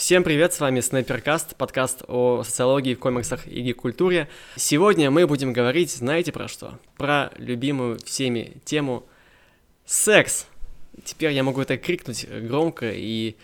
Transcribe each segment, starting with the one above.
Всем привет, с вами Снайперкаст, подкаст о социологии комиксах и гик-культуре. Сегодня мы будем говорить, знаете про что? Про любимую всеми тему секс. Теперь я могу это крикнуть громко, и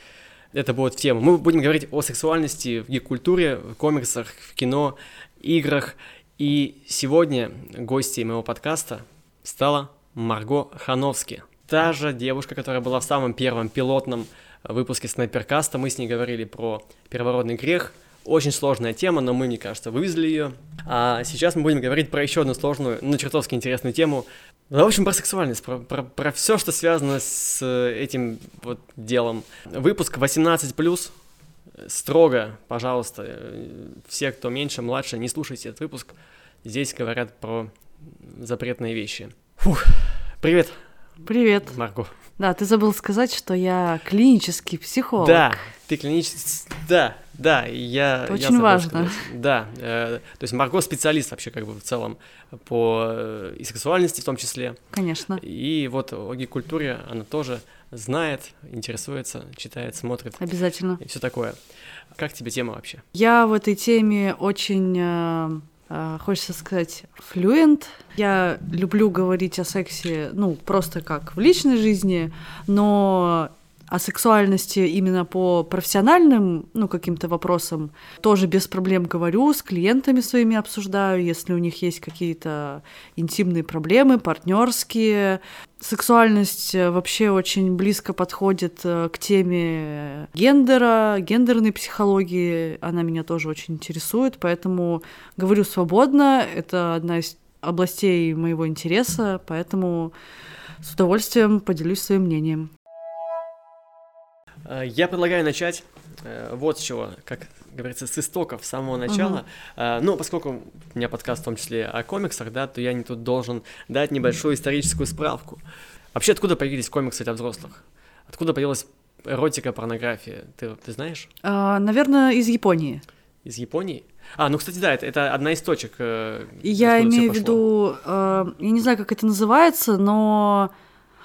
это будет в тему. Мы будем говорить о сексуальности в гик-культуре, в комиксах, в кино, играх. И сегодня гостьей моего подкаста стала Марго Хановски. Та же девушка, которая была в самом первом пилотном выпуске Снайперкаста мы с ней говорили про первородный грех. Очень сложная тема, но мы, мне кажется, вывезли ее. А сейчас мы будем говорить про еще одну сложную, но чертовски интересную тему. В общем, про сексуальность, про, про, про все, что связано с этим вот делом. Выпуск 18+, строго, пожалуйста, все, кто меньше, младше, не слушайте этот выпуск. Здесь говорят про запретные вещи. Фух, привет. Привет. Марго. Да, ты забыл сказать, что я клинический психолог. Да, ты клинический... Да, да, я... Это я очень важно. Сказать. Да, э, то есть Марго специалист вообще как бы в целом по э, и сексуальности в том числе. Конечно. И вот о гей-культуре она тоже знает, интересуется, читает, смотрит. Обязательно. И все такое. Как тебе тема вообще? Я в этой теме очень... Э хочется сказать, флюент. Я люблю говорить о сексе, ну, просто как в личной жизни, но о сексуальности именно по профессиональным, ну, каким-то вопросам тоже без проблем говорю, с клиентами своими обсуждаю, если у них есть какие-то интимные проблемы, партнерские. Сексуальность э, вообще очень близко подходит э, к теме гендера, гендерной психологии. Она меня тоже очень интересует, поэтому говорю свободно. Это одна из областей моего интереса, поэтому с удовольствием поделюсь своим мнением. Э, я предлагаю начать э, вот с чего, как говорится, с истоков, с самого начала. Uh-huh. Ну, поскольку у меня подкаст в том числе о комиксах, да, то я не тут должен дать небольшую историческую справку. Вообще, откуда появились комиксы для взрослых? Откуда появилась эротика, порнография? Ты, ты знаешь? Uh, наверное, из Японии. Из Японии? А, ну, кстати, да, это, это одна из точек. Я имею в виду, э, я не знаю, как это называется, но...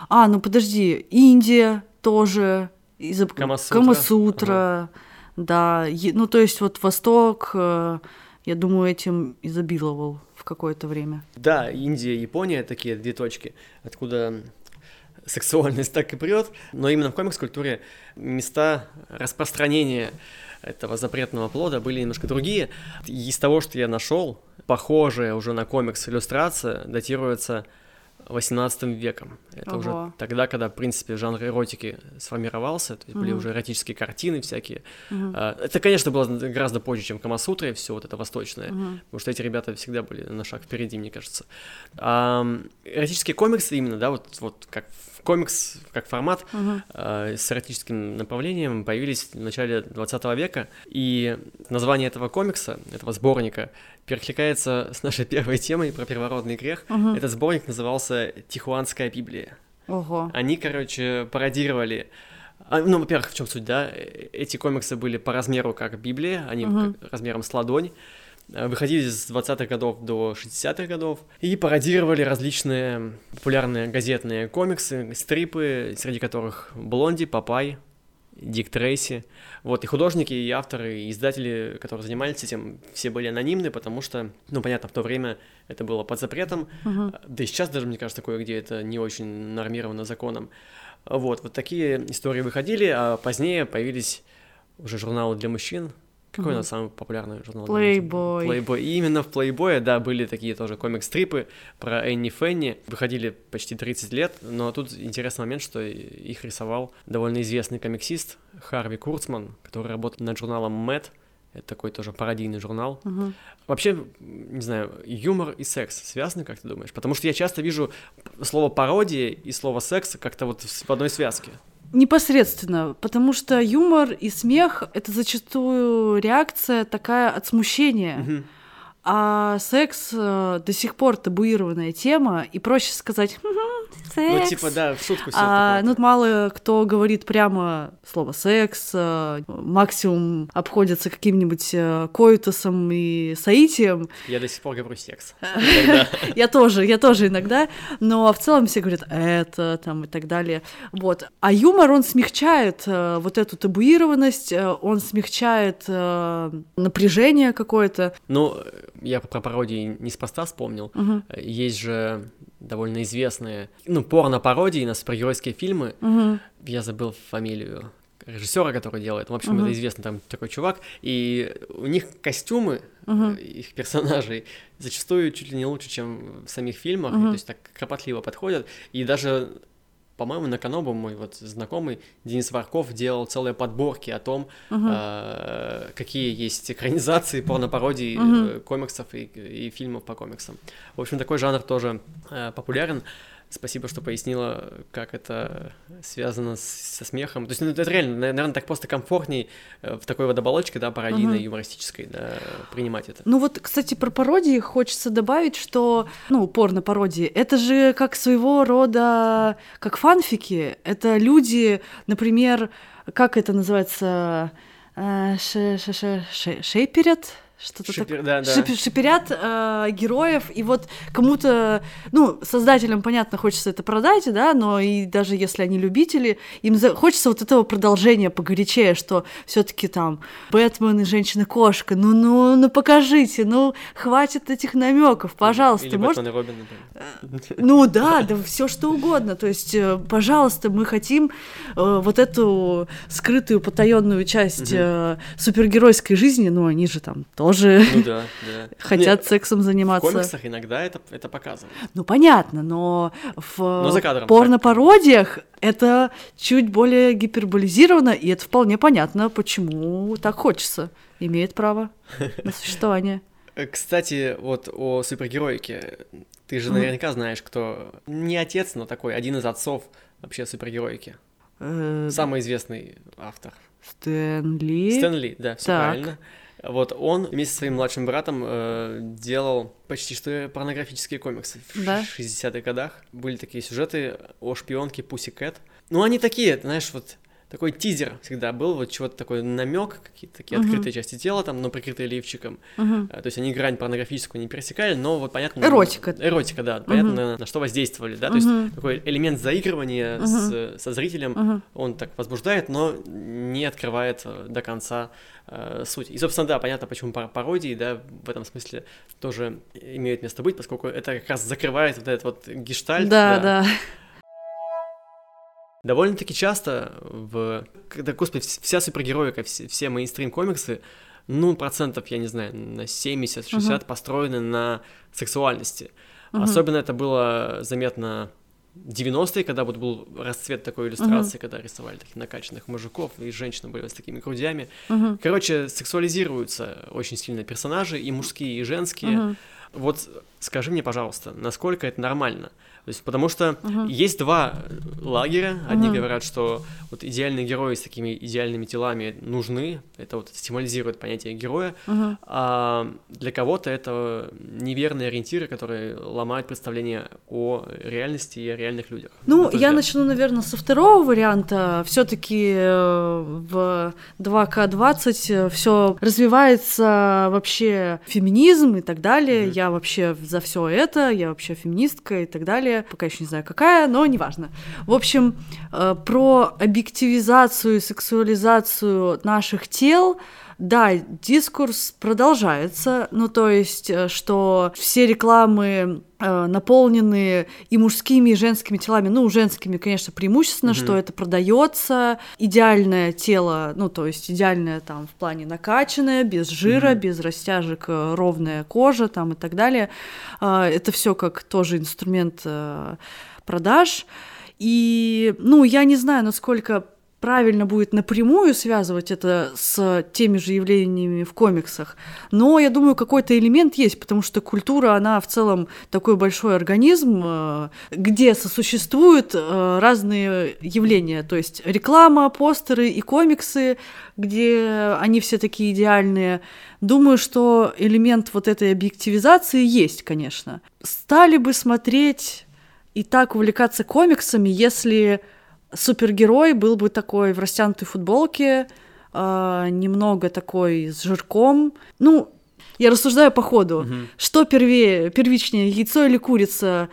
А, ну подожди, Индия тоже, из Камасутра. Камасутра ага. Да, ну то есть вот Восток, э, я думаю, этим изобиловал в какое-то время. Да, Индия, Япония такие две точки, откуда сексуальность так и прет, но именно в комикс-культуре места распространения этого запретного плода были немножко другие. Из того, что я нашел, похожая уже на комикс иллюстрация датируется 18 веком. Это Ого. уже тогда, когда, в принципе, жанр эротики сформировался, то есть угу. были уже эротические картины всякие. Угу. Это, конечно, было гораздо позже, чем Камасутра и все вот это восточное, угу. потому что эти ребята всегда были на шаг впереди, мне кажется. А, эротические комиксы именно, да, вот, вот как комикс, как формат угу. э, с эротическим направлением появились в начале 20 века, и название этого комикса, этого сборника, перекликается с нашей первой темой про первородный грех. Угу. Этот сборник назывался «Тихуанская Библия». Ого. Они, короче, пародировали а, ну, во-первых, в чем суть, да? Эти комиксы были по размеру как Библия, они угу. размером с ладонь. Э, выходили с 20-х годов до 60-х годов и пародировали различные популярные газетные комиксы, стрипы, среди которых Блонди, Папай, Дик Трейси. Вот, и художники, и авторы, и издатели, которые занимались этим, все были анонимны, потому что, ну, понятно, в то время это было под запретом, uh-huh. да и сейчас даже, мне кажется, такое, где это не очень нормировано законом. Вот, вот такие истории выходили, а позднее появились уже журналы для мужчин, какой mm-hmm. у нас самый популярный журнал? Playboy. Playboy. И именно в Playboy, да, были такие тоже комик-стрипы про Энни Фенни. Выходили почти 30 лет, но тут интересный момент, что их рисовал довольно известный комиксист Харви Курцман, который работает над журналом Мэтт. Это такой тоже пародийный журнал. Uh-huh. Вообще, не знаю, юмор и секс связаны, как ты думаешь? Потому что я часто вижу слово пародия и слово секс как-то вот в одной связке. Непосредственно, потому что юмор и смех — это зачастую реакция такая от смущения. А секс э, до сих пор табуированная тема, и проще сказать секс. Ну, типа, да, в шутку все А, ну, мало кто говорит прямо слово секс, э, максимум обходится каким-нибудь э, коитусом и соитием. Я до сих пор говорю секс. Я тоже, я тоже иногда, но в целом все говорят это там и так далее. Вот. А юмор, он смягчает э, вот эту табуированность, э, он смягчает э, напряжение какое-то. Ну, я про пародии неспроста вспомнил. Мгм. Есть же довольно известные, ну, порно-пародии на супергеройские фильмы. Мгм. Я забыл фамилию режиссера, который делает. В общем, Мгм. это известный там такой чувак. И у них костюмы э, их персонажей зачастую чуть ли не лучше, чем в самих фильмах. Мгм. То есть так кропотливо подходят. И даже по-моему, на Канобу мой вот знакомый Денис Варков делал целые подборки о том, Мгм. э, какие есть экранизации, порно-пародии Мгм. э, комиксов и, и фильмов по комиксам. В общем, такой жанр тоже э, популярен. Спасибо, что пояснила, как это связано с- со смехом. То есть, ну, это реально, наверное, так просто комфортней э, в такой вот оболочке, да, пародийной, Мгм. юмористической, да, принимать это. Ну вот, кстати, про пародии хочется добавить, что, ну, порно-пародии, это же как своего рода, как фанфики, это люди, например, как это называется, э, ше- ше- ше- ше- шейперят? Что-то Шипер- такое. да, да. Шип- шиперят э, героев, и вот кому-то, ну, создателям, понятно, хочется это продать, да, но и даже если они любители, им за- хочется вот этого продолжения погорячее, что все таки там Бэтмен и Женщина-кошка, ну, ну, ну, покажите, ну, хватит этих намеков, пожалуйста, Или может... Бэтмен и Робин, например. Ну да, да все что угодно. То есть, э, пожалуйста, мы хотим э, вот эту скрытую, потаенную часть э, супергеройской жизни, ну они же там тоже Ну да, да. хотят сексом В заниматься. комиксах иногда это, это показывают. Ну понятно, но в Но за кадром, порно-пародиях это чуть более гиперболизировано, и это вполне понятно, почему так хочется. Имеет право на существование. Э, Кстати, вот о супергероике. Ты же наверняка знаешь, кто не отец, но такой один из отцов вообще супергероики. Э, Самый известный автор. Стэн Ли. Стэн Ли, да, все Так. правильно. Вот он вместе со своим младшим братом э, делал почти что порнографические комиксы в Да. 60-х годах. Были такие сюжеты о шпионке Пусси Кэт. Ну, они такие, знаешь, вот такой тизер всегда был, вот чего-то такой намек, какие-то такие Мгм. открытые части тела там, но прикрытые лифчиком. А, То есть они грань порнографическую не пересекали, но вот понятно... Эротика. Эротика, да. Понятно, на, на что воздействовали, да. То Мгм. есть такой элемент заигрывания с- со зрителем, Мгм. он так возбуждает, но не открывает э, до конца э, суть. И, собственно, да, понятно, почему пар- пародии, да, в этом смысле тоже имеют место быть, поскольку это как раз закрывает вот этот вот гештальт. Да, да. Довольно-таки часто в... Когда, господи, вс- вся супергероика, все, все мейнстрим-комиксы, ну, процентов, я не знаю, на 70-60 построены на сексуальности. Мгм. Особенно это было заметно в 90-е, когда вот был расцвет такой иллюстрации, когда рисовали таких накачанных мужиков, и женщины были с такими грудями. Мгм. Короче, сексуализируются очень сильно персонажи, и мужские, и женские. Мгм. Вот скажи мне, пожалуйста, насколько это нормально? То есть, потому что Мгм. есть два лагеря. Одни Мгм. говорят, что вот идеальные герои с такими идеальными телами нужны. Это вот стимализирует понятие героя. Мгм. А для кого-то это неверные ориентиры, которые ломают представление о реальности и о реальных людях. Ну, я взгляд. начну, наверное, со второго варианта. Все-таки в 2К20 все развивается вообще феминизм и так далее. Мгм. Я вообще за все это, я вообще феминистка и так далее. Пока еще не знаю какая, но неважно. В общем, э, про объективизацию сексуализацию наших тел. Да, дискурс продолжается, ну то есть, э, что все рекламы э, наполнены и мужскими, и женскими телами, ну, женскими, конечно, преимущественно, Мгм. что это продается, идеальное тело, ну, то есть идеальное там в плане накачанное, без жира, Мгм. без растяжек, э, ровная кожа там и так далее. А, Это все как тоже инструмент э, продаж. И, ну, я не знаю, насколько правильно будет напрямую связывать это с теми же явлениями в комиксах, но я думаю, какой-то элемент есть, потому что культура, она в целом такой большой организм, э, где сосуществуют э, разные явления, то есть реклама, постеры и комиксы, где они все такие идеальные. Думаю, что элемент вот этой объективизации есть, конечно. Стали бы смотреть и так увлекаться комиксами, если супергерой был бы такой в растянутой футболке, э, немного такой с жирком. Ну, я рассуждаю по ходу. Угу. Что первее, первичнее, яйцо или курица?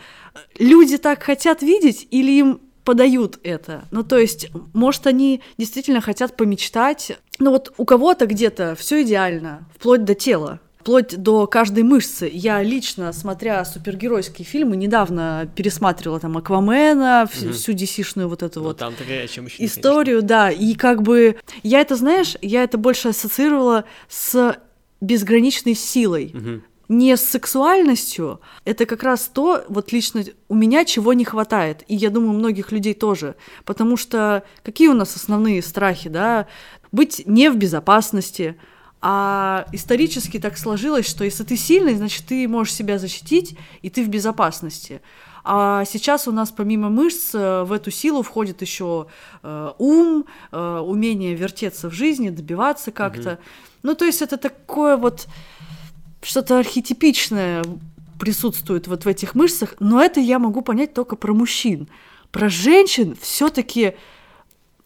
Люди так хотят видеть или им подают это? Ну, то есть, может, они действительно хотят помечтать. Ну, вот у кого-то где-то все идеально, вплоть до тела вплоть до каждой мышцы. Я лично, смотря супергеройские фильмы, недавно пересматривала там Аквамена, угу. всю DC-шную вот эту ну, вот там историю, да, и как бы я это, знаешь, я это больше ассоциировала с безграничной силой. Угу не с сексуальностью, это как раз то, вот лично у меня чего не хватает, и я думаю, многих людей тоже, потому что какие у нас основные страхи, да, быть не в безопасности, а исторически так сложилось, что если ты сильный, значит, ты можешь себя защитить, и ты в безопасности. А сейчас у нас помимо мышц э, в эту силу входит еще э, ум, э, умение вертеться в жизни, добиваться как-то. Угу. Ну, то есть это такое вот что-то архетипичное присутствует вот в этих мышцах, но это я могу понять только про мужчин. Про женщин все-таки,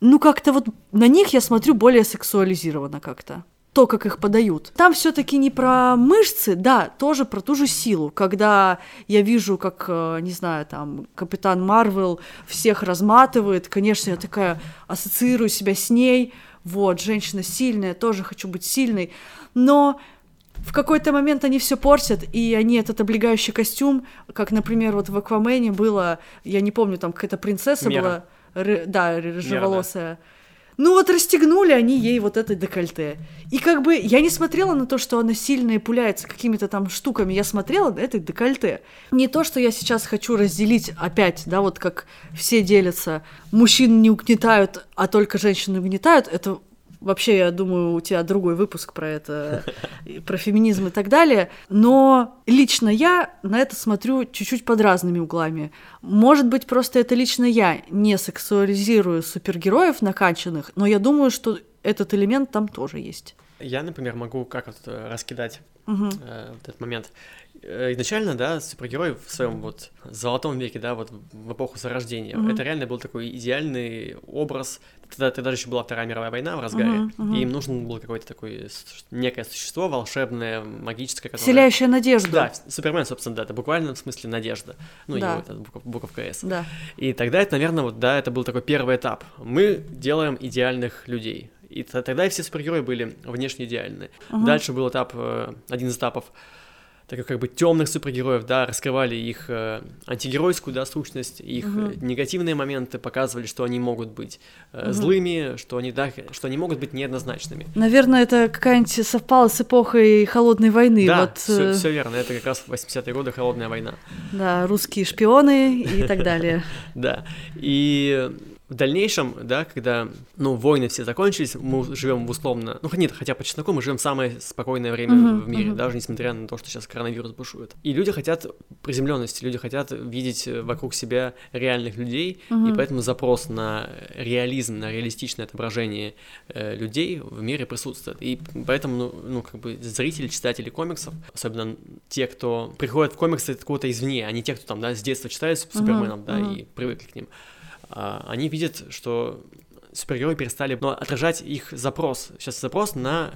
ну как-то вот на них я смотрю более сексуализированно как-то то, как их подают. Там все-таки не про мышцы, да, тоже про ту же силу. Когда я вижу, как, э, не знаю, там, Капитан Марвел всех разматывает, конечно, я такая ассоциирую себя с ней. Вот, женщина сильная, тоже хочу быть сильной. Но в какой-то момент они все портят, и они этот облегающий костюм, как, например, вот в Аквамене было, я не помню, там какая-то принцесса Мера. была, ры, да, рыжеволосая. Мера, да ну вот расстегнули они ей вот это декольте. И как бы я не смотрела на то, что она сильно пуляется какими-то там штуками, я смотрела на это декольте. Не то, что я сейчас хочу разделить опять, да, вот как все делятся, мужчин не угнетают, а только женщины угнетают, это Вообще, я думаю, у тебя другой выпуск про это, про феминизм и так далее. Но лично я на это смотрю чуть-чуть под разными углами. Может быть, просто это лично я не сексуализирую супергероев накачанных, но я думаю, что этот элемент там тоже есть. Я, например, могу как вот э, раскидать угу. э, вот этот момент. Э, изначально, да, супергерой в своем вот золотом веке, да, вот в эпоху Зарождения, mm-hmm. это реально был такой идеальный образ. Тогда, тогда еще была Вторая мировая война в разгаре, mm-hmm. Mm-hmm. и им нужно было какое-то такое некое существо волшебное, магическое, которое... Вселяющее надежду. Да, Супермен, собственно, да, это буквально в смысле надежда. Ну, да. его это букв, буковка С. Да. И тогда это, наверное, вот, да, это был такой первый этап. Мы делаем идеальных людей. И тогда все супергерои были внешне идеальны. Uh-huh. Дальше был этап, э, один из этапов таких как бы темных супергероев, да, раскрывали их э, антигеройскую, да, сущность, их угу. негативные моменты, показывали, что они могут быть э, угу. злыми, что они, да, что они могут быть неоднозначными. Наверное, это какая-нибудь совпала с эпохой Холодной войны. Да, вот, все, все верно, это как раз 80-е годы Холодная война. Да, русские шпионы и так далее. Да, и в дальнейшем, да, когда, ну, войны все закончились, мы живем в условно, ну, нет, хотя по чесноку мы живем в самое спокойное время uh-huh, в мире, uh-huh. даже несмотря на то, что сейчас коронавирус бушует. И люди хотят приземленности, люди хотят видеть вокруг себя реальных людей, uh-huh. и поэтому запрос на реализм, на реалистичное отображение э, людей в мире присутствует. И поэтому, ну, ну, как бы зрители, читатели комиксов, особенно те, кто приходят в комиксы откуда-то извне, а не те, кто там, да, с детства читает Суперменом, uh-huh, да, uh-huh. и привыкли к ним. А, они видят, что супергерои перестали ну, отражать их запрос. Сейчас запрос на,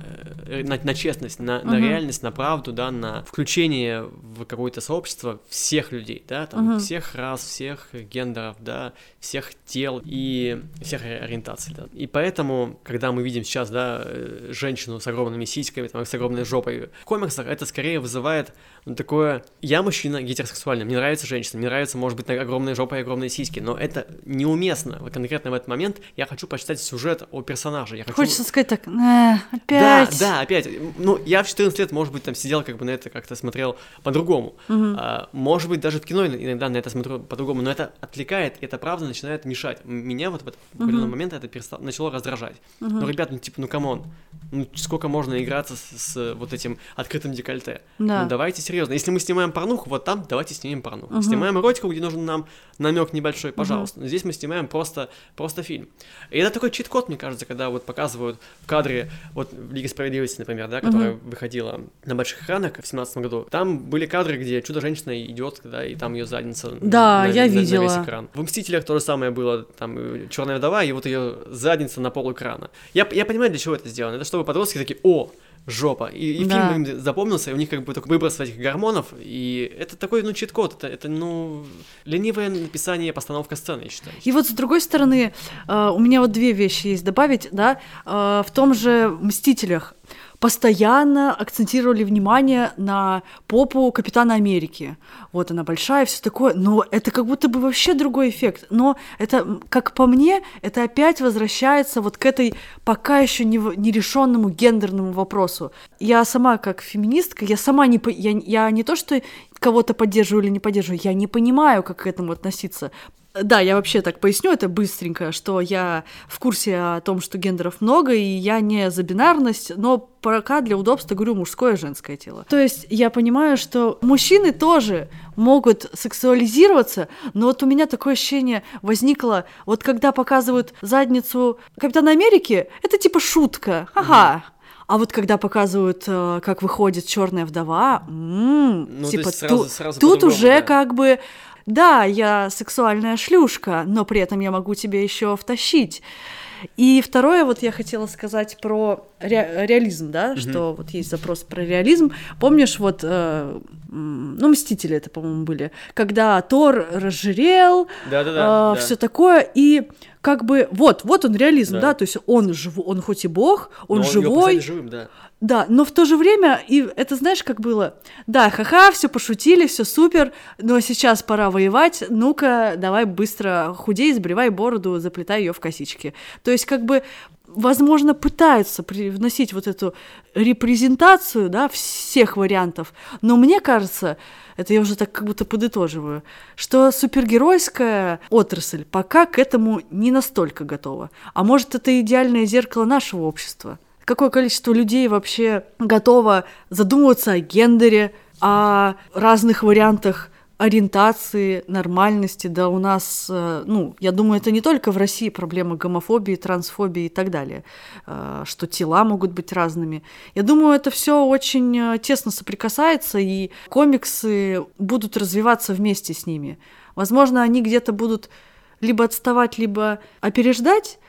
э, на, на честность, на, uh-huh. на реальность, на правду, да, на включение в какое-то сообщество всех людей, да, там, uh-huh. всех рас, всех гендеров, да, всех тел и всех ориентаций, да. И поэтому, когда мы видим сейчас, да, э, женщину с огромными сиськами, там, с огромной жопой в комиксах, это скорее вызывает ну, такое... Я мужчина гетеросексуальный, мне нравится женщина, мне нравится, может быть, огромная жопа и огромные сиськи, но это неуместно. Вот конкретно в этот момент я хочу почитать сюжет о персонаже. Я хочу... Хочется сказать так, э, опять. Да, да, опять. Ну, я в 14 лет, может быть, там сидел как бы на это как-то смотрел по-другому. Мгм. А, может быть, даже в кино иногда на это смотрю по-другому, но это отвлекает, и это правда начинает мешать. Меня вот в этот определенный момент это перестало, начало раздражать. Мгм. Ну, ребят, ну типа, ну come on, ну сколько можно играться с, с вот этим открытым декольте? Да. Ну давайте серьезно. Если мы снимаем порнуху, вот там давайте снимем порнуху. Мгм. Снимаем эротику, где нужен нам намек небольшой, пожалуйста. Но здесь мы снимаем просто, просто фильм. И это такой чит-код, мне кажется, когда вот показывают в кадре, вот в Лиге Справедливости, например, да, которая выходила на больших экранах в 2017 году, там были кадры, где чудо-женщина идет, да, и там ее задница Да, на, я на- на видела. весь экран. В «Мстителях» то же самое было, там Черная вдова, и вот ее задница на пол экрана. Я, я понимаю, для чего это сделано. Это чтобы подростки такие, о, жопа. И, и Да. фильм им запомнился, и у них как бы такой выброс этих гормонов, и это такой, ну, чит-код, это, это, ну, ленивое написание, постановка сцены, я считаю. И вот с другой стороны, э, у меня вот две вещи есть добавить, да, э, в том же «Мстителях» постоянно акцентировали внимание на попу Капитана Америки. Вот она большая, все такое, но это как будто бы вообще другой эффект. Но это, как по мне, это опять возвращается вот к этой пока еще не, нерешенному гендерному вопросу. Я сама как феминистка, я сама не, я, я не то, что кого-то поддерживаю или не поддерживаю, я не понимаю, как к этому относиться. Да, я вообще так поясню это быстренько, что я в курсе о том, что гендеров много, и я не за бинарность, но пока для удобства говорю мужское и женское тело. То есть я понимаю, что мужчины тоже могут сексуализироваться, но вот у меня такое ощущение возникло, вот когда показывают задницу Капитана Америки, это типа шутка, ага. А вот когда показывают, э, как выходит черная вдова, м, Ну, типа есть сразу- ту- сразу тут уже да. как бы да, я сексуальная шлюшка, но при этом я могу тебе еще втащить. И второе, вот я хотела сказать про ре- реализм, да, что вот есть запрос про реализм. Помнишь, вот, э, ну, Мстители это, по-моему, были, когда Тор разжирел, Да-да-да. да. все такое, и как бы вот, вот он реализм, да, Да. то есть он жив, он хоть и бог, он Но его живой, живым, да. да, но в то же время, и это знаешь, как было? Да, ха-ха, все пошутили, все супер, но сейчас пора воевать, ну-ка, давай быстро худей, сбривай бороду, заплетай ее в косички. То есть, как бы, возможно, пытаются привносить вот эту репрезентацию, да, всех вариантов, но мне кажется, это я уже так как будто подытоживаю, что супергеройская отрасль пока к этому не настолько готова. А может, это идеальное зеркало нашего общества? Какое количество людей вообще готово задумываться о гендере, о разных вариантах ориентации, нормальности, да у нас, э, ну, я думаю, это не только в России проблема гомофобии, трансфобии и так далее, э, что тела могут быть разными. Я думаю, это все очень э, тесно соприкасается, и комиксы будут развиваться вместе с ними. Возможно, они где-то будут либо отставать, либо опережать,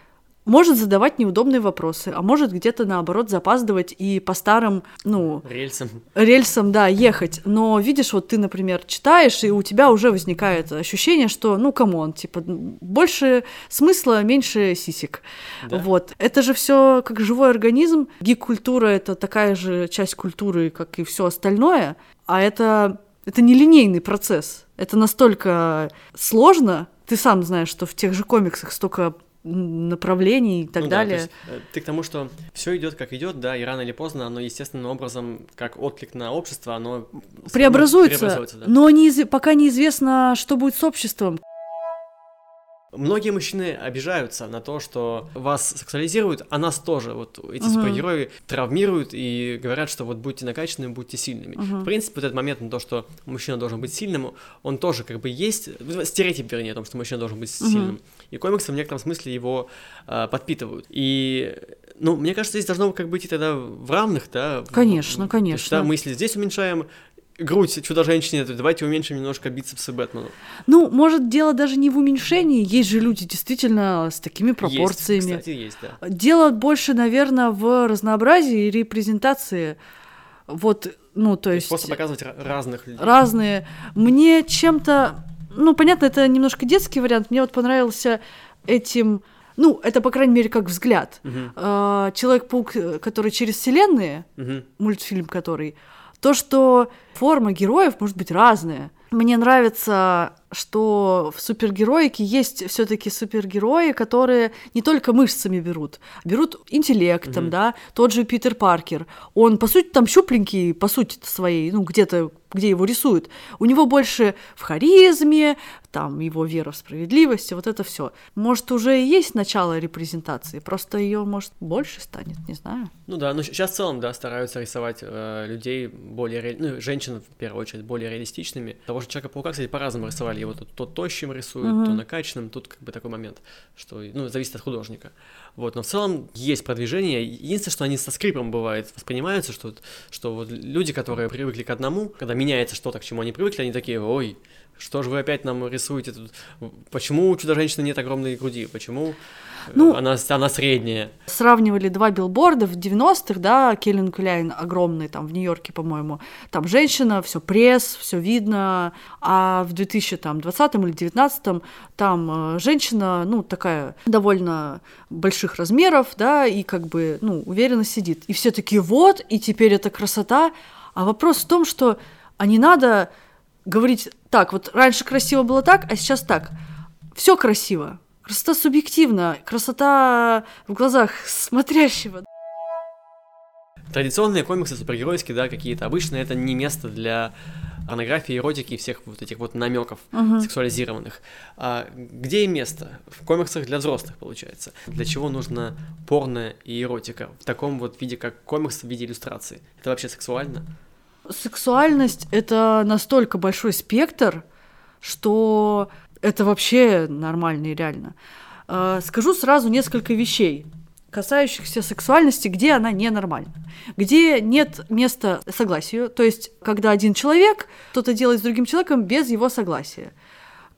может задавать неудобные вопросы, а может где-то наоборот запаздывать и по старым, ну, Рельсом. рельсам, да, ехать. Но видишь, вот ты, например, читаешь, и у тебя уже возникает ощущение, что, ну, come on, типа, больше смысла, меньше сисек. Да. Вот. Это же все как живой организм. Гик-культура — это такая же часть культуры, как и все остальное. А это, это нелинейный процесс. Это настолько сложно. Ты сам знаешь, что в тех же комиксах столько направлений и так Ну да, далее. есть, э, ты к тому, что все идет как идет, да, и рано или поздно оно естественным образом, как отклик на общество, оно преобразуется, преобразуется, да. но неиз- пока неизвестно, что будет с обществом. Многие мужчины обижаются на то, что вас сексуализируют, а нас тоже. Вот эти Мгм. супергерои травмируют и говорят, что вот будьте накачанными, будьте сильными. Мгм. В принципе, вот этот момент на то, что мужчина должен быть сильным, он тоже как бы есть, ну, стереотип, вернее, о том, что мужчина должен быть Мгм. сильным. И комиксы в некотором смысле его а, подпитывают. И, ну, мне кажется, здесь должно как бы идти тогда в равных, да. в- Конечно, то есть, конечно. да, мы если здесь уменьшаем грудь чудо-женщине, то давайте уменьшим немножко бицепсы Бэтмену. Ну, может, дело даже не в уменьшении. Есть же люди действительно с такими пропорциями. Есть, кстати, есть, да. Дело больше, наверное, в разнообразии и репрезентации. Вот, ну, то То есть просто показывать ра- разных людей. разные. Мне чем-то, ну, понятно, это немножко детский вариант. Мне вот понравился этим, ну, это, по крайней мере, как взгляд. А, Человек-паук, э, который через вселенные, мгм. мультфильм который, то, что форма героев может быть разная. Мне нравится что в супергероике есть все-таки супергерои, которые не только мышцами берут, берут интеллектом, mm-hmm. да, тот же Питер Паркер. Он, по сути, там щупленький, по сути своей, ну, где-то где его рисуют. У него больше в харизме, там его вера в справедливость, вот это все. Может, уже и есть начало репрезентации, просто ее, может, больше станет, не знаю. Ну да, но сейчас в целом, да, стараются рисовать э, людей более, ре... ну, женщин, в первую очередь, более реалистичными. Того же Человека-паука, кстати, по-разному рисовали. Его тут то тощим рисуют, uh-huh. то накачанным, тут как бы такой момент, что, ну, зависит от художника. Вот, но в целом есть продвижение. Единственное, что они со скрипом бывает воспринимаются, что, что вот люди, которые привыкли к одному, когда меняется что-то, к чему они привыкли, они такие, ой, что же вы опять нам рисуете тут? Почему у чудо-женщины нет огромной груди? Почему ну, она, она средняя? Сравнивали два билборда в 90-х, да, Келлен Кляйн огромный, там, в Нью-Йорке, по-моему. Там женщина, все пресс, все видно. А в 2020 или 2019 там э, женщина, ну, такая довольно больших размеров, да, и как бы, ну, уверенно сидит. И все таки вот, и теперь это красота. А вопрос в том, что а не надо говорить так, вот раньше красиво было так, а сейчас так. Все красиво. Красота субъективна, красота в глазах смотрящего. Традиционные комиксы супергеройские, да, какие-то обычные, это не место для порнографии, эротики и всех вот этих вот намеков uh-huh. сексуализированных. А где им место? В комиксах для взрослых, получается. Для чего нужно порно и эротика в таком вот виде, как комикс в виде иллюстрации? Это вообще сексуально? Сексуальность — это настолько большой спектр, что это вообще нормально и реально. А, скажу сразу несколько вещей, касающихся сексуальности, где она ненормальна, где нет места согласию, то есть когда один человек что-то делает с другим человеком без его согласия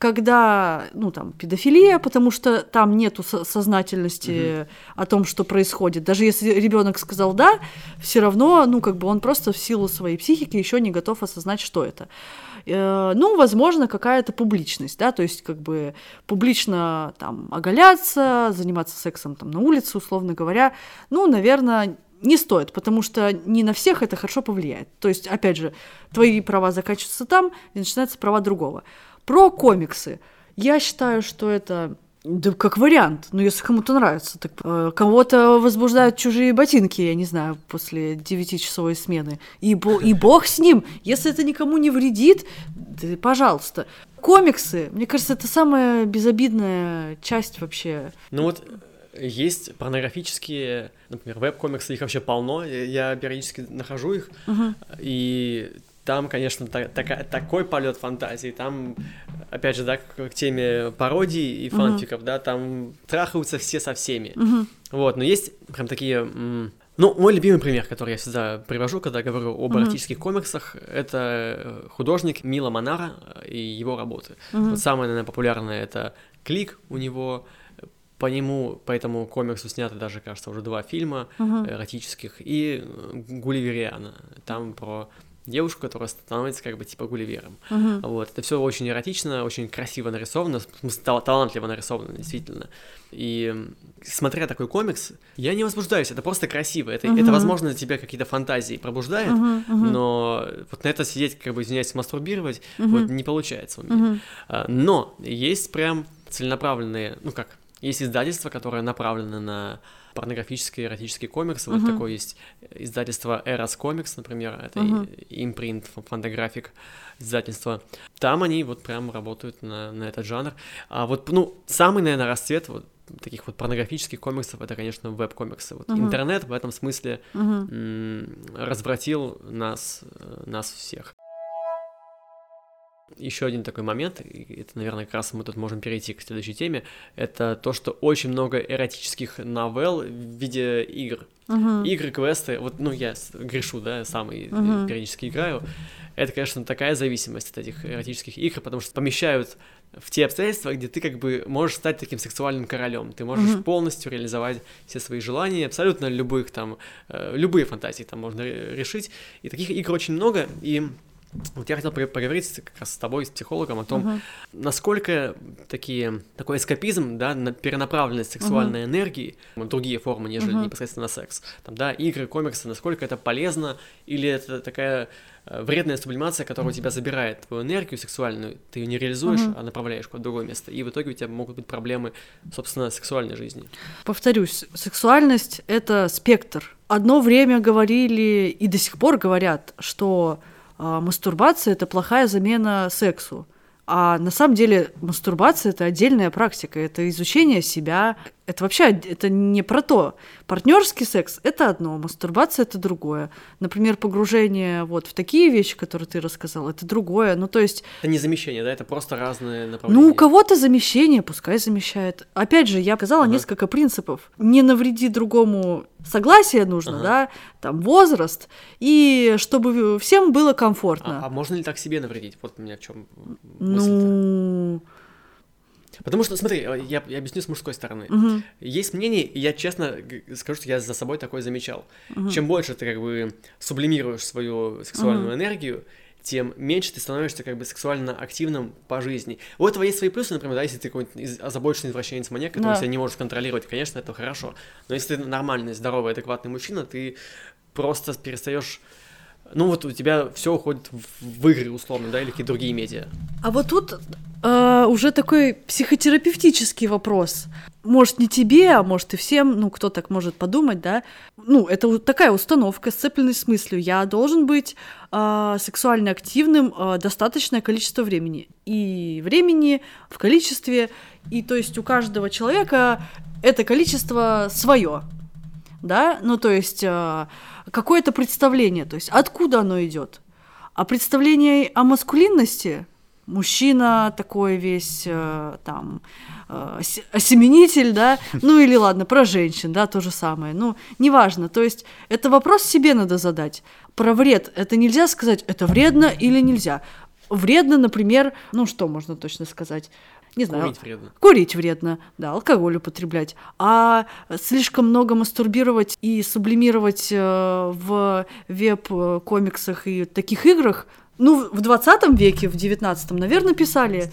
когда, ну, там, педофилия, потому что там нету сознательности угу. о том, что происходит. Даже если ребенок сказал да, все равно, ну, как бы он просто в силу своей психики еще не готов осознать, что это. Э, ну, возможно, какая-то публичность, да, то есть, как бы, публично там оголяться, заниматься сексом там на улице, условно говоря, ну, наверное, не стоит, потому что не на всех это хорошо повлияет. То есть, опять же, твои права заканчиваются там, и начинаются права другого. Про комиксы. Я считаю, что это да, как вариант. Ну, если кому-то нравится. Так, э, кого-то возбуждают чужие ботинки, я не знаю, после девятичасовой смены. И, бо, и бог с ним. Если это никому не вредит, да, пожалуйста. Комиксы, мне кажется, это самая безобидная часть вообще. Ну вот есть порнографические, например, веб-комиксы, их вообще полно. Я периодически нахожу их, uh-huh. и там, конечно, та, така, такой полет фантазии, там, опять же, да, к, к теме пародий и фанфиков, uh-huh. да, там трахаются все со всеми. Uh-huh. Вот, но есть прям такие... Ну, мой любимый пример, который я всегда привожу, когда говорю об uh-huh. эротических комиксах, это художник Мила Монара и его работы. Uh-huh. Вот самое, наверное, популярное это Клик у него, по нему, по этому комиксу сняты даже, кажется, уже два фильма uh-huh. эротических, и Гулливериана, там про девушку, которая становится как бы типа Гулливером. Uh-huh. Вот, это все очень эротично, очень красиво нарисовано, смысле, талантливо нарисовано, действительно. И смотря такой комикс, я не возбуждаюсь, это просто красиво, это, uh-huh. это возможно, тебя какие-то фантазии пробуждает, uh-huh, uh-huh. но вот на это сидеть, как бы, извиняюсь, мастурбировать, uh-huh. вот не получается у меня. Uh-huh. Но есть прям целенаправленные, ну как, есть издательства, которые направлены на порнографические эротические комиксы. Uh-huh. Вот такое есть издательство Eros Comics, например, это uh-huh. импринт, фантаграфик издательство. Там они вот прям работают на, на этот жанр. А вот, ну, самый, наверное, расцвет вот таких вот порнографических комиксов, это, конечно, веб-комиксы. Вот uh-huh. интернет в этом смысле uh-huh. развратил нас, э, нас всех. Еще один такой момент, и это, наверное, как раз мы тут можем перейти к следующей теме, это то, что очень много эротических новелл в виде игр. Uh-huh. Игры, квесты, вот, ну, я грешу, да, сам uh-huh. периодически играю. Это, конечно, такая зависимость от этих эротических игр, потому что помещают в те обстоятельства, где ты как бы можешь стать таким сексуальным королем. Ты можешь uh-huh. полностью реализовать все свои желания, абсолютно любых там, э, любые фантазии там можно решить. И таких игр очень много, и Вот я хотел поговорить как раз с тобой, с психологом, о том, uh-huh. насколько такие, такой эскапизм, да, на перенаправленность сексуальной uh-huh. энергии, другие формы, нежели uh-huh. непосредственно секс, там, да, игры, комиксы, насколько это полезно, или это такая э, вредная сублимация, которая у тебя забирает твою энергию сексуальную, ты ее не реализуешь, uh-huh. а направляешь куда-то другое место, и в итоге у тебя могут быть проблемы, собственно, сексуальной жизни. Повторюсь, сексуальность — это спектр. Одно время говорили и до сих пор говорят, что а, мастурбация это плохая замена сексу. А на самом деле мастурбация это отдельная практика, это изучение себя, это вообще это не про то. Партнерский секс это одно, мастурбация это другое. Например, погружение вот в такие вещи, которые ты рассказал, это другое. Ну, то есть... Это не замещение, да? Это просто разные направления. Ну, у кого-то замещение, пускай замещает. Опять же, я сказала ага. несколько принципов. Не навреди другому согласие нужно, ага. да, там возраст, и чтобы всем было комфортно. А, а можно ли так себе навредить? Вот у меня в чем Ну... Потому что, смотри, э, я, я объясню с мужской стороны. Угу. Есть мнение, и я честно скажу, что я за собой такое замечал. Угу. Чем больше ты как бы сублимируешь свою сексуальную угу. энергию, тем меньше ты становишься как бы сексуально активным по жизни. У этого есть свои плюсы, например, да, если ты какой-нибудь озабоченный извращенец маньяк, который да. себя не можешь контролировать, конечно, это хорошо. Но если ты нормальный, здоровый, адекватный мужчина, ты просто перестаешь ну вот у тебя все уходит в, игры условно, да, или какие-то другие медиа. А вот тут э, уже такой психотерапевтический вопрос. Может, не тебе, а может и всем, ну, кто так может подумать, да? Ну, это такая установка, сцепленность с мыслью. Я должен быть э, сексуально активным э, достаточное количество времени. И времени в количестве, и то есть у каждого человека это количество свое, да? Ну, то есть... Э, какое-то представление, то есть откуда оно идет. А представление о маскулинности мужчина такой весь э, там э, осеменитель, да, ну или ладно, про женщин, да, то же самое, ну, неважно, то есть это вопрос себе надо задать. Про вред это нельзя сказать, это вредно или нельзя. Вредно, например, ну что можно точно сказать? Не знаю. Курить вредно. Курить вредно, да, алкоголь употреблять. А слишком много мастурбировать и сублимировать э, в веб-комиксах и таких играх, ну, в 20 веке, в 19 наверное, писали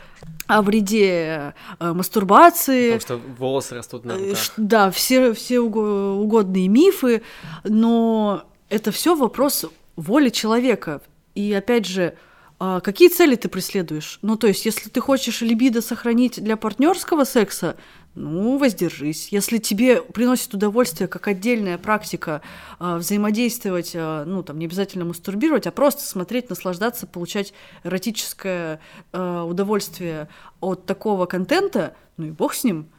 о вреде э, мастурбации. Потому что волосы растут на руках. Да, все, все угодные мифы, но это все вопрос воли человека. И опять же, а какие цели ты преследуешь? Ну, то есть, если ты хочешь либидо сохранить для партнерского секса, ну, воздержись. Если тебе приносит удовольствие как отдельная практика э, взаимодействовать, э, ну, там, не обязательно мастурбировать, а просто смотреть, наслаждаться, получать эротическое э, удовольствие от такого контента, ну и бог с ним.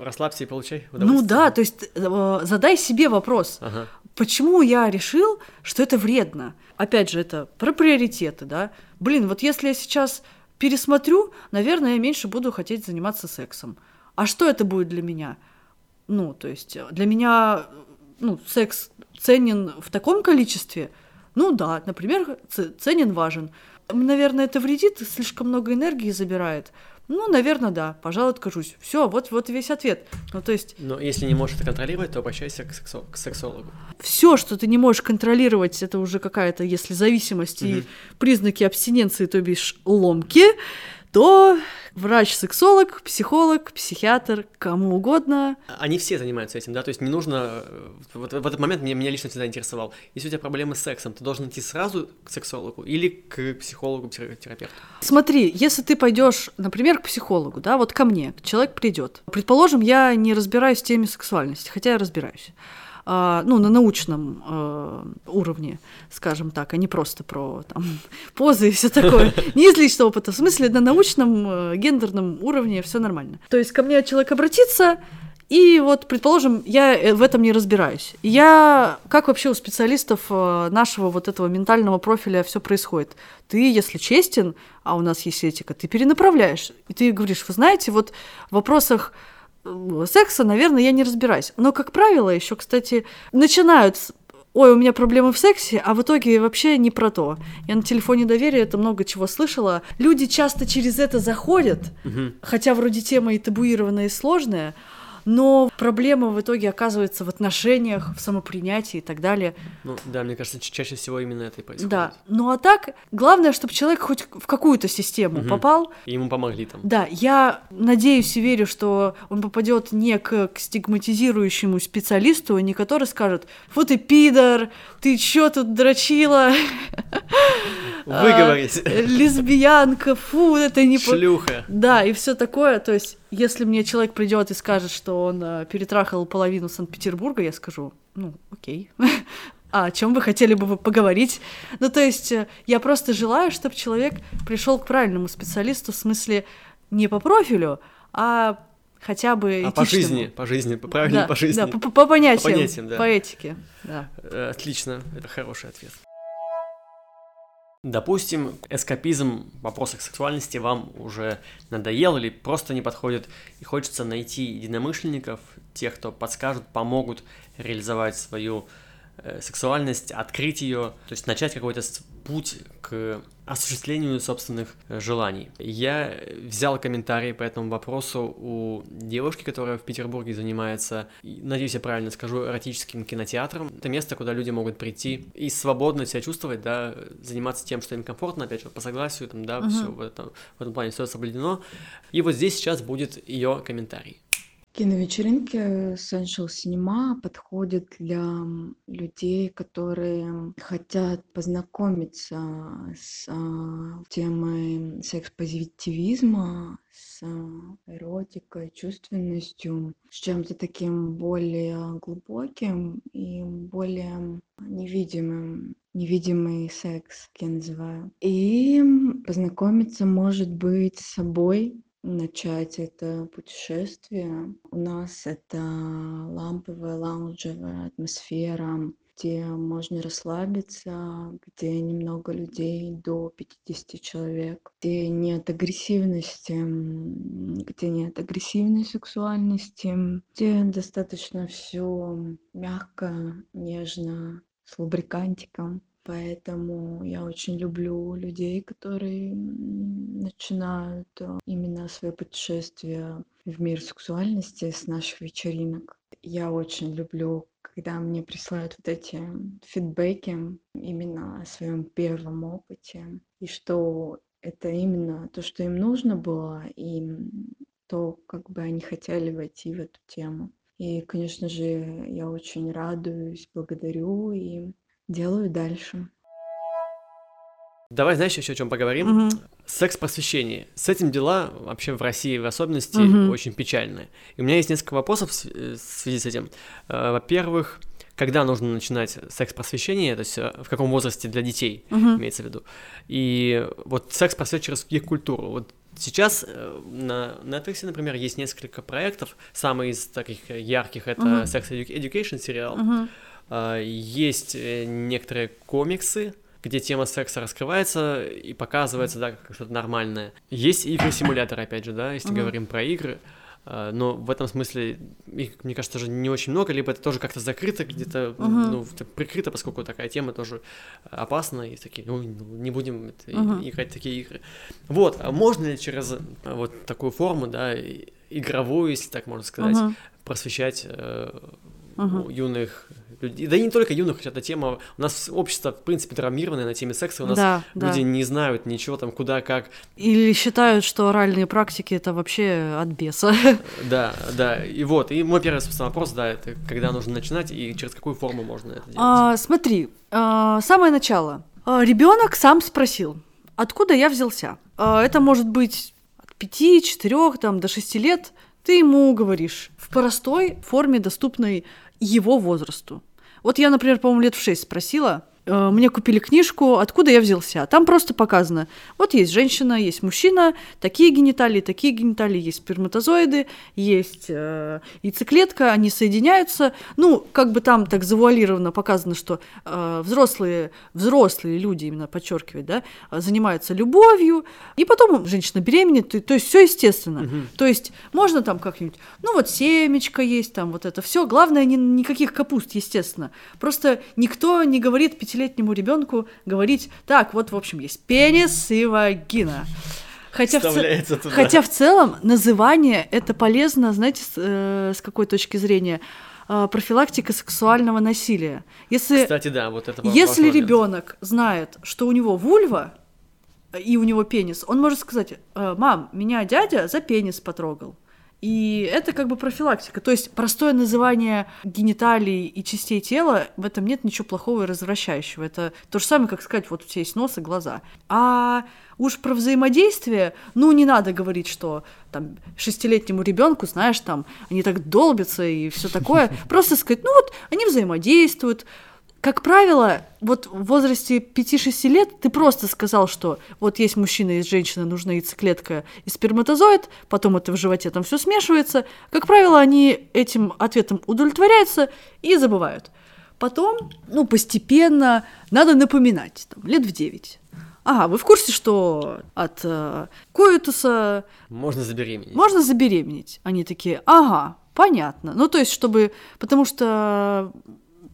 Расслабься и получай удовольствие. Ну да, то есть э, задай себе вопрос, ага. Почему я решил, что это вредно? Опять же, это про приоритеты, да? блин, вот если я сейчас пересмотрю, наверное, я меньше буду хотеть заниматься сексом. А что это будет для меня? Ну, то есть э, для меня ну, секс ценен в таком количестве? Ну да, например, ценен, важен. Наверное, это вредит, слишком много энергии забирает. Ну, наверное, да. Пожалуй, откажусь. Все, вот, вот весь ответ. Ну, то есть... Но если не можешь это контролировать, то обращайся к, сексо- к сексологу. Все, что ты не можешь контролировать, это уже какая-то, если зависимость угу. и признаки абстиненции, то бишь ломки, то врач-сексолог, психолог, психиатр, кому угодно. Они все занимаются этим, да, то есть не нужно... Э, вот в этот момент меня, меня лично всегда интересовал. Если у тебя проблемы с сексом, ты должен идти сразу к сексологу или к психологу, психотерапевту? Смотри, если ты пойдешь, например, к психологу, да, вот ко мне, человек придет. Предположим, я не разбираюсь в теме сексуальности, хотя я разбираюсь. А, ну, на научном э, уровне, скажем так, а не просто про там, позы и все такое. Не из личного опыта, в смысле на научном э, гендерном уровне все нормально. То есть ко мне человек обратится, и вот, предположим, я э, в этом не разбираюсь. Я, как вообще у специалистов нашего вот этого ментального профиля все происходит? Ты, если честен, а у нас есть этика, ты перенаправляешь. И ты говоришь, вы знаете, вот в вопросах секса, наверное, я не разбираюсь. Но, как правило, еще, кстати, начинают ой, у меня проблемы в сексе, а в итоге вообще не про то. Я на телефоне доверия это много чего слышала. Люди часто через это заходят, угу. хотя вроде тема и табуированная, и сложная, но проблема в итоге оказывается в отношениях, в самопринятии и так далее. Ну да, мне кажется, чаще всего именно это и происходит. Да, ну а так, главное, чтобы человек хоть в какую-то систему Мгм. попал. И ему помогли там. Да, я надеюсь и верю, что он попадет не к, к стигматизирующему специалисту, не который скажет, вот ты пидор, ты чё тут дрочила, Выговорись. а, лесбиянка, фу, это не... по- Шлюха. Да, и все такое. То есть, если мне человек придет и скажет, что он э, перетрахал половину Санкт-Петербурга, я скажу, ну, окей. А о чем вы хотели бы поговорить? Ну, то есть, э, я просто желаю, чтобы человек пришел к правильному специалисту, в смысле, не по профилю, а хотя бы А по жизни, по жизни, правильно Да, по жизни. Да, по, по- по понятиям, По понятиям, да. по этике, да. Э, Отлично, это хороший ответ. Допустим, эскапизм в вопросах сексуальности вам уже надоел или просто не подходит, и хочется найти единомышленников, тех, кто подскажут, помогут реализовать свою э, сексуальность, открыть ее, то есть начать какой-то путь к осуществлению собственных э, желаний. Я взял комментарий по этому вопросу у девушки, которая в Петербурге занимается, надеюсь, я правильно скажу, эротическим кинотеатром. Это место, куда люди могут прийти и свободно себя чувствовать, да, заниматься тем, что им комфортно, опять же, по согласию, там, да, Мгм. все в этом, в этом плане все соблюдено. И вот здесь сейчас будет ее комментарий. Киновечеринки Essential Cinema подходят для людей, которые хотят познакомиться с а, темой секс-позитивизма, с а, эротикой, чувственностью, с чем-то таким более глубоким и более невидимым, невидимый секс, как я называю. И познакомиться, может быть, с собой, начать это путешествие. У нас это ламповая, лаунжевая атмосфера, где можно расслабиться, где немного людей, до 50 человек, где нет агрессивности, где нет агрессивной сексуальности, где достаточно все мягко, нежно, с лубрикантиком. Поэтому я очень люблю людей, которые начинают э, именно свое путешествие в мир сексуальности с наших вечеринок. Я очень люблю, когда мне присылают вот эти фидбэки именно о своем первом опыте, и что это именно то, что им нужно было, и то, как бы они хотели войти в эту тему. И, конечно же, я очень радуюсь, благодарю и делаю дальше. Давай, знаешь, еще о чем поговорим? Мгм. Секс-просвещение. С этим дела вообще в России в особенности Мгм. очень печальные. И у меня есть несколько вопросов в э, связи с этим. Э, Во-первых, когда нужно начинать секс-просвещение, то есть э, в каком возрасте для детей, Мгм. имеется в виду. И вот секс-просвет через гей-культуру. Вот сейчас на Netflix, например, есть несколько проектов. Самый из таких ярких — это Мгм. Sex Edu- Education сериал. Мгм. А, Есть э, некоторые комиксы, где тема секса раскрывается и показывается, да, как что-то нормальное. Есть игры-симуляторы, опять же, да, если Мгм. говорим про игры. А, Но в этом смысле их, мне кажется, тоже не очень много, либо это тоже как-то закрыто, где-то Мгм. ну, прикрыто, поскольку такая тема тоже опасна, и такие, ну, не будем это Мгм. играть в такие игры. Вот, а можно ли через э, вот такую форму, да, игровую, если так можно сказать, Мгм. просвещать э, у юных людей, да и не только юных, хотя эта тема, у нас общество, в принципе, травмированное на теме секса, у нас Да, да. люди не знают ничего там, куда, как, Или считают, что оральные практики это вообще от беса. да, да, и вот, и мой первый, собственно, вопрос, да, это когда нужно начинать и через какую форму можно это делать. А, смотри, а, самое начало. Ребенок сам спросил, откуда я взялся. А, это может быть от 5, 4, там, до 6 лет. Ты ему говоришь в простой форме, доступной его возрасту. Вот я, например, по-моему, лет в 6 спросила, мне купили книжку «Откуда я взялся?». Там просто показано, вот есть женщина, есть мужчина, такие гениталии, такие гениталии, есть сперматозоиды, есть э, яйцеклетка, они соединяются. Ну, как бы там так завуалированно показано, что э, взрослые, взрослые люди, именно подчеркивать, да, э, занимаются любовью, и потом женщина беременеет, то, то есть все естественно. Мгм. То есть можно там как-нибудь, ну вот семечко есть, там вот это все. Главное, ни- никаких капуст, естественно. Просто никто не говорит пятилетнему ребенку говорить, так, вот, в общем, есть пенис и вагина. Хотя в, ц- туда. хотя в целом называние это полезно, знаете, с, э, с какой точки зрения? Э, профилактика сексуального насилия. Если, Кстати, да, вот это если ребенок знает, что у него вульва э, и у него пенис, он может сказать, «Э, мам, меня дядя за пенис потрогал. И это как бы профилактика. То есть простое называние гениталий и частей тела, в этом нет ничего плохого и развращающего. Это то же самое, как сказать, вот у тебя есть нос и глаза. А уж про взаимодействие, ну, не надо говорить, что там шестилетнему ребенку, знаешь, там они так долбятся и все такое. Просто сказать, ну вот, они взаимодействуют, как правило, вот в возрасте 5-6 лет ты просто сказал, что вот есть мужчина, есть женщина, нужна яйцеклетка и сперматозоид, потом это в животе там все смешивается. Как правило, они этим ответом удовлетворяются и забывают. Потом, ну, постепенно надо напоминать, там, лет в 9. Ага, вы в курсе, что от э, коитуса Можно забеременеть. можно забеременеть? Они такие, ага, понятно. Ну, то есть, чтобы... Потому что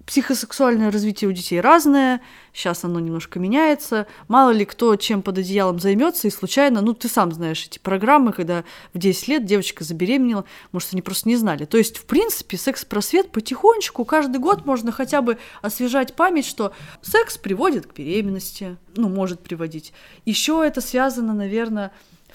психосексуальное развитие у детей разное, сейчас оно немножко меняется. Мало ли кто чем под одеялом займется, и случайно, ну, ты сам знаешь эти программы, когда в 10 лет девочка забеременела, может, они просто не знали. То есть, в принципе, секс-просвет потихонечку, каждый год можно хотя бы освежать память, что секс приводит к беременности, ну, может приводить. Еще это связано, наверное,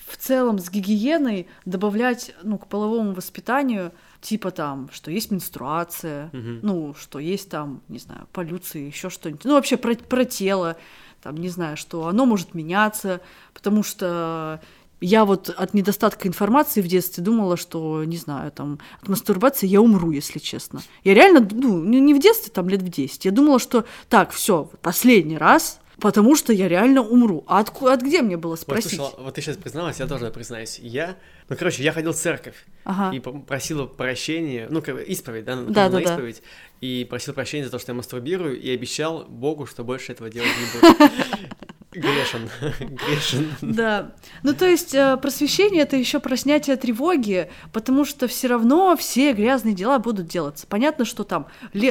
в целом с гигиеной, добавлять, ну, к половому воспитанию типа там, что есть менструация, Мгм. ну, что есть там, не знаю, полюции, еще что-нибудь. Ну, вообще про, про тело, там, не знаю, что оно может меняться, потому что я вот от недостатка информации в детстве думала, что, не знаю, там, от мастурбации я умру, если честно. Я реально, ну, не не в детстве, там, лет в 10. Я думала, что так, все, последний раз, потому что я реально умру. А от, от где мне было Вот, спросить? слушай, вот ты сейчас призналась, я тоже признаюсь. Я, ну, короче, я ходил в церковь Ага. и просил прощения, ну, как исповедь, да, Да, на да, да. исповедь, и просил прощения за то, что я мастурбирую, и обещал Богу, что больше этого делать не буду. Грешен, грешен. Да. Ну, то есть э, просвещение это еще про снятие тревоги, потому что все равно все грязные дела будут делаться. Понятно, что там,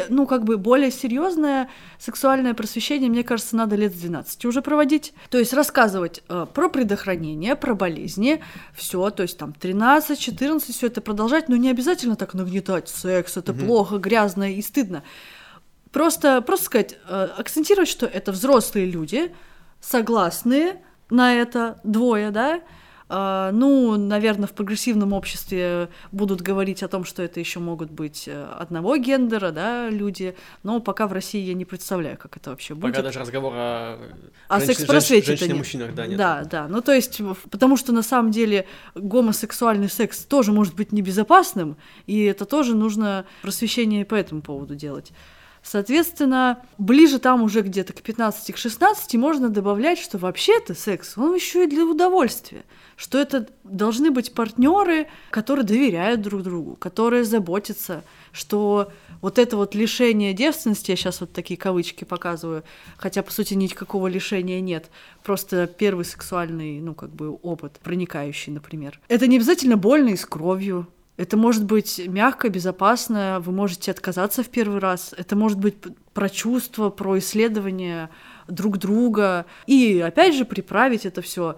ну, как бы более серьезное сексуальное просвещение, мне кажется, надо лет с 12 уже проводить. То есть рассказывать э, про предохранение, про болезни, все, то есть там 13-14, все это продолжать, но не обязательно так нагнетать секс, это плохо, грязно и стыдно. Просто, просто сказать, э, акцентировать, что это взрослые люди, согласные на это двое, да. А, ну, наверное, в прогрессивном обществе будут говорить о том, что это еще могут быть э, одного гендера, да, люди. Но пока в России я не представляю, как это вообще будет. Пока даже разговор о, О нет. мужчинах, да, нет. Да, да. Ну, то есть, потому что на самом деле гомосексуальный секс тоже может быть небезопасным, и это тоже нужно просвещение по этому поводу делать. Соответственно, ближе там уже где-то к 15 к 16 можно добавлять, что вообще-то секс, он еще и для удовольствия, что это должны быть партнеры, которые доверяют друг другу, которые заботятся, что вот это вот лишение девственности, я сейчас вот такие кавычки показываю, хотя по сути никакого лишения нет, просто первый сексуальный, ну как бы опыт, проникающий, например. Это не обязательно больно и с кровью, это может быть мягко, безопасно, вы можете отказаться в первый раз. Это может быть про чувства, про исследование друг друга. И опять же приправить это все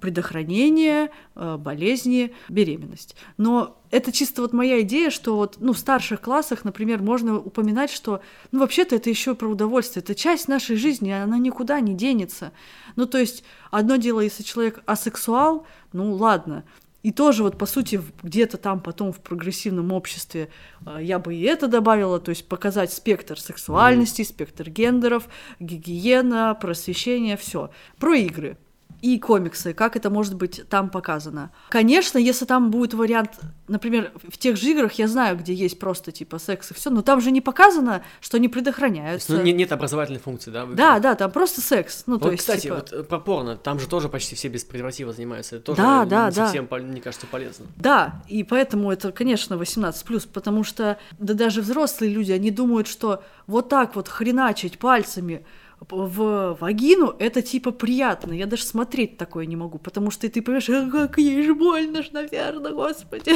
предохранение, э, болезни, беременность. Но это чисто вот моя идея, что вот ну, в старших классах, например, можно упоминать, что ну вообще-то это еще про удовольствие, это часть нашей жизни, она никуда не денется. Ну то есть одно дело, если человек асексуал, ну ладно, и тоже вот, по сути, где-то там потом в прогрессивном обществе э, я бы и это добавила, то есть показать спектр сексуальности, спектр гендеров, гигиена, просвещение, все. Про игры и комиксы, как это может быть там показано. Конечно, если там будет вариант, например, в тех же играх я знаю, где есть просто типа секс и все, но там же не показано, что они предохраняются. Ну, не- нет образовательной функции, да? Да, да, там просто секс. Ну, то Вот, есть, кстати, типа- вот э, про порно, там же тоже почти все без презерватива занимаются. Это тоже Да, не да, да. совсем, мне кажется, полезно. Да, и поэтому это, конечно, 18+, потому что да даже взрослые люди, они думают, что вот так вот хреначить пальцами в вагину, это типа приятно. Я даже смотреть такое не могу, потому что ты понимаешь, «А как ей же больно ж, наверное, господи.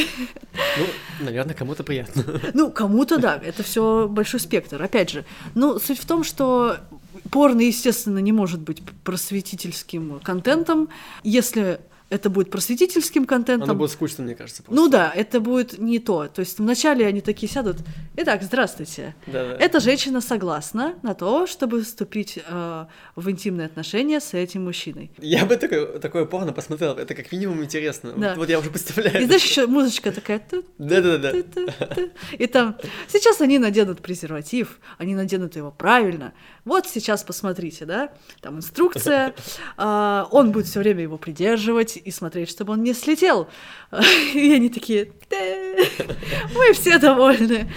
Ну, наверное, кому-то приятно. Ну, кому-то да, это все большой спектр. Опять же, ну, суть в том, что порно, естественно, не может быть просветительским контентом, если это будет просветительским контентом. Оно будет скучно, мне кажется. Просто. Ну да, это будет не то. То есть вначале они такие сядут. Итак, здравствуйте. Да, да. Эта женщина согласна на то, чтобы вступить э, в интимные отношения с этим мужчиной. Я бы такое, такое порно посмотрел, это как минимум интересно. Да. Вот, вот я уже представляю. И знаешь, еще музычка такая. Да-да-да. И там сейчас они наденут презерватив, они наденут его правильно. Вот сейчас посмотрите, да, там инструкция. а, Он будет все время его придерживать и смотреть, чтобы он не слетел. И они такие, «Да, мы все довольны.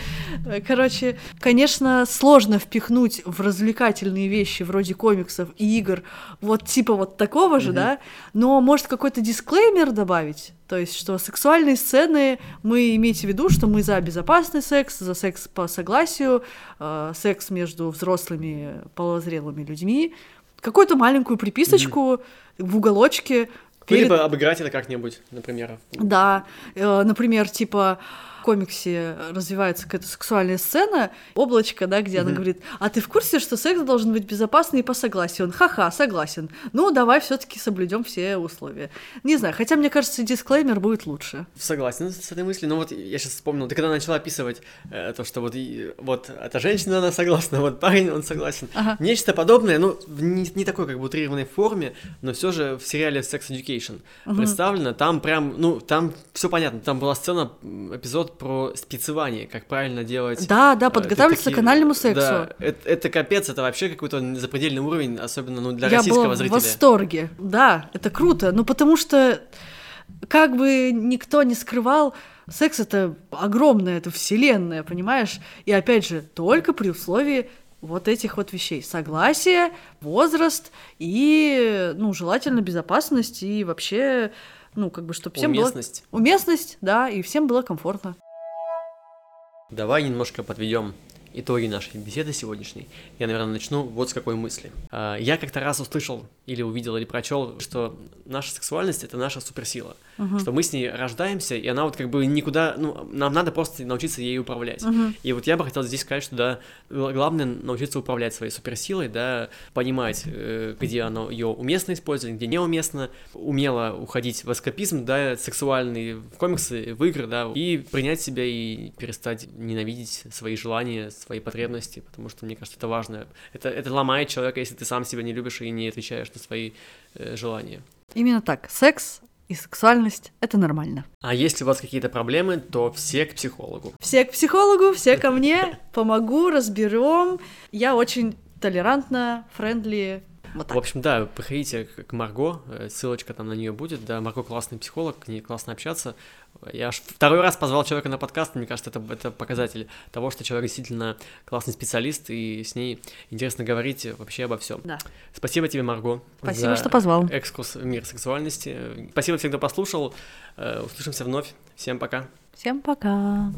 Короче, конечно, сложно впихнуть в развлекательные вещи вроде комиксов и игр вот типа вот такого же, да, но может какой-то дисклеймер добавить, то есть что сексуальные сцены, мы имейте в виду, что мы за безопасный секс, за секс по согласию, э, секс между взрослыми половозрелыми людьми, какую-то маленькую приписочку в уголочке. Перед- Либо обыграть это как-нибудь, например. да, э, например, типа комиксе развивается какая-то сексуальная сцена, облачко, да, где она говорит, а ты в курсе, что секс должен быть безопасный и по согласию? Он, ха-ха, согласен. Ну, давай все таки соблюдем все условия. Не знаю, хотя мне кажется, дисклеймер будет лучше. Согласен с этой мыслью, но вот я сейчас вспомнил, ты когда начала описывать э, то, что вот, и- вот эта женщина, она согласна, вот парень, он согласен. Ага. Нечто подобное, ну, не, не такой как бы утрированной форме, но все же в сериале Sex Education представлено, там прям, ну, там все понятно, там была сцена, м, эпизод про спецевание, как правильно делать... Да, да, э, подготавливаться такие- к анальному сексу. Да, это, это капец, это вообще какой-то запредельный уровень, особенно, ну, для Я российского была в зрителя. восторге. Да, это круто. Ну, потому что, как бы никто не скрывал, секс это огромная, это вселенная, понимаешь? И опять же, только при условии вот этих вот вещей. Согласие, возраст и, ну, желательно безопасность и вообще, ну, как бы, чтобы всем Уместность. было... Уместность, да, и всем было комфортно. Давай немножко подведем итоги нашей беседы сегодняшней. Я, наверное, начну вот с какой мысли. А, Я как-то раз услышал или увидел, или прочел, что наша сексуальность это наша суперсила, что мы с ней рождаемся, и она вот как бы никуда, ну, нам надо просто научиться ей управлять. И вот я бы хотел здесь сказать, что да, гла- главное научиться управлять своей суперсилой, да, понимать, э, где оно ее уместно использовать, где неуместно, умело уходить в эскапизм, да, сексуальный, в комиксы, в игры, да, и принять себя и перестать ненавидеть свои желания, свои потребности, потому что, мне кажется, это важно. Это, это ломает человека, если ты сам себя не любишь и не отвечаешь на свои э, желания. Именно так. Секс и сексуальность — это нормально. А если у вас какие-то проблемы, то все к психологу. Все к психологу, все ко мне, помогу, разберем. Я очень толерантна, френдли. Вот В общем, да, приходите к к Марго, э, ссылочка там на нее будет, да, Марго классный психолог, к ней классно общаться. Я аж второй раз позвал человека на подкаст, мне кажется, это, это показатель того, что человек действительно классный специалист, и с ней интересно говорить вообще обо всем. Да. Спасибо тебе, Марго. Спасибо, за что позвал. Экскурс в мир сексуальности. Спасибо всем, кто послушал. Э, Услышимся вновь. Всем пока. Всем пока.